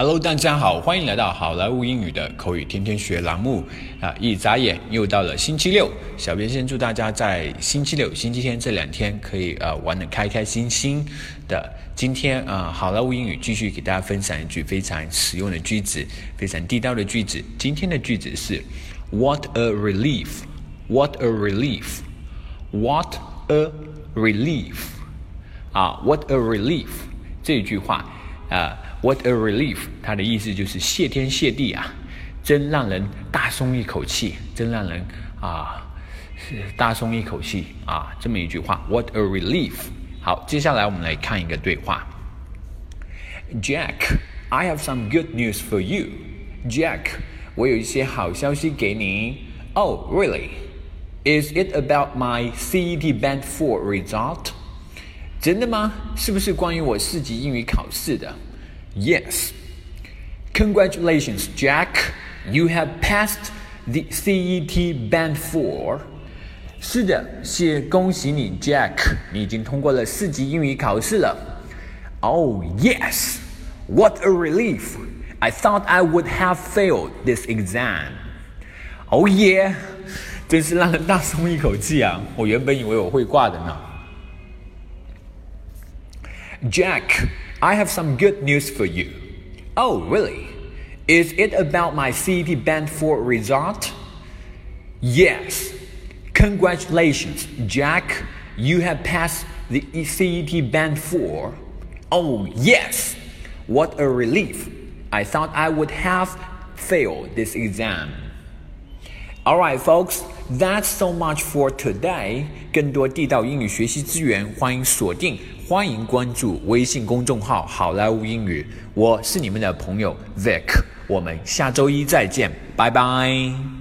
Hello，大家好，欢迎来到好莱坞英语的口语天天学栏目啊！一眨眼又到了星期六，小编先祝大家在星期六、星期天这两天可以呃玩的开开心心的。今天啊，好莱坞英语继续给大家分享一句非常实用的句子，非常地道的句子。今天的句子是 What a relief! What a relief! What a relief! 啊，What a relief! 这句话啊。What a relief！它的意思就是谢天谢地啊，真让人大松一口气，真让人啊是大松一口气啊，这么一句话。What a relief！好，接下来我们来看一个对话。Jack，I have some good news for you。Jack，我有一些好消息给你。Oh really？Is it about my CET Band Four result？ 真的吗？是不是关于我四级英语考试的？Yes. Congratulations, Jack. You have passed the CET Band Four. 是的，谢恭喜你，Jack，你已经通过了四级英语考试了。Oh yes, what a relief! I thought I would have failed this exam. Oh yeah，真是让人大松一口气啊！我原本以为我会挂的呢。Jack. I have some good news for you. Oh, really? Is it about my CET Band 4 result? Yes. Congratulations, Jack. You have passed the CET Band 4. Oh, yes. What a relief. I thought I would have failed this exam. Alright, folks, that's so much for today. 更多地道英语学习资源，欢迎锁定欢迎关注微信公众号“好莱坞英语”，我是你们的朋友 Vic，我们下周一再见，拜拜。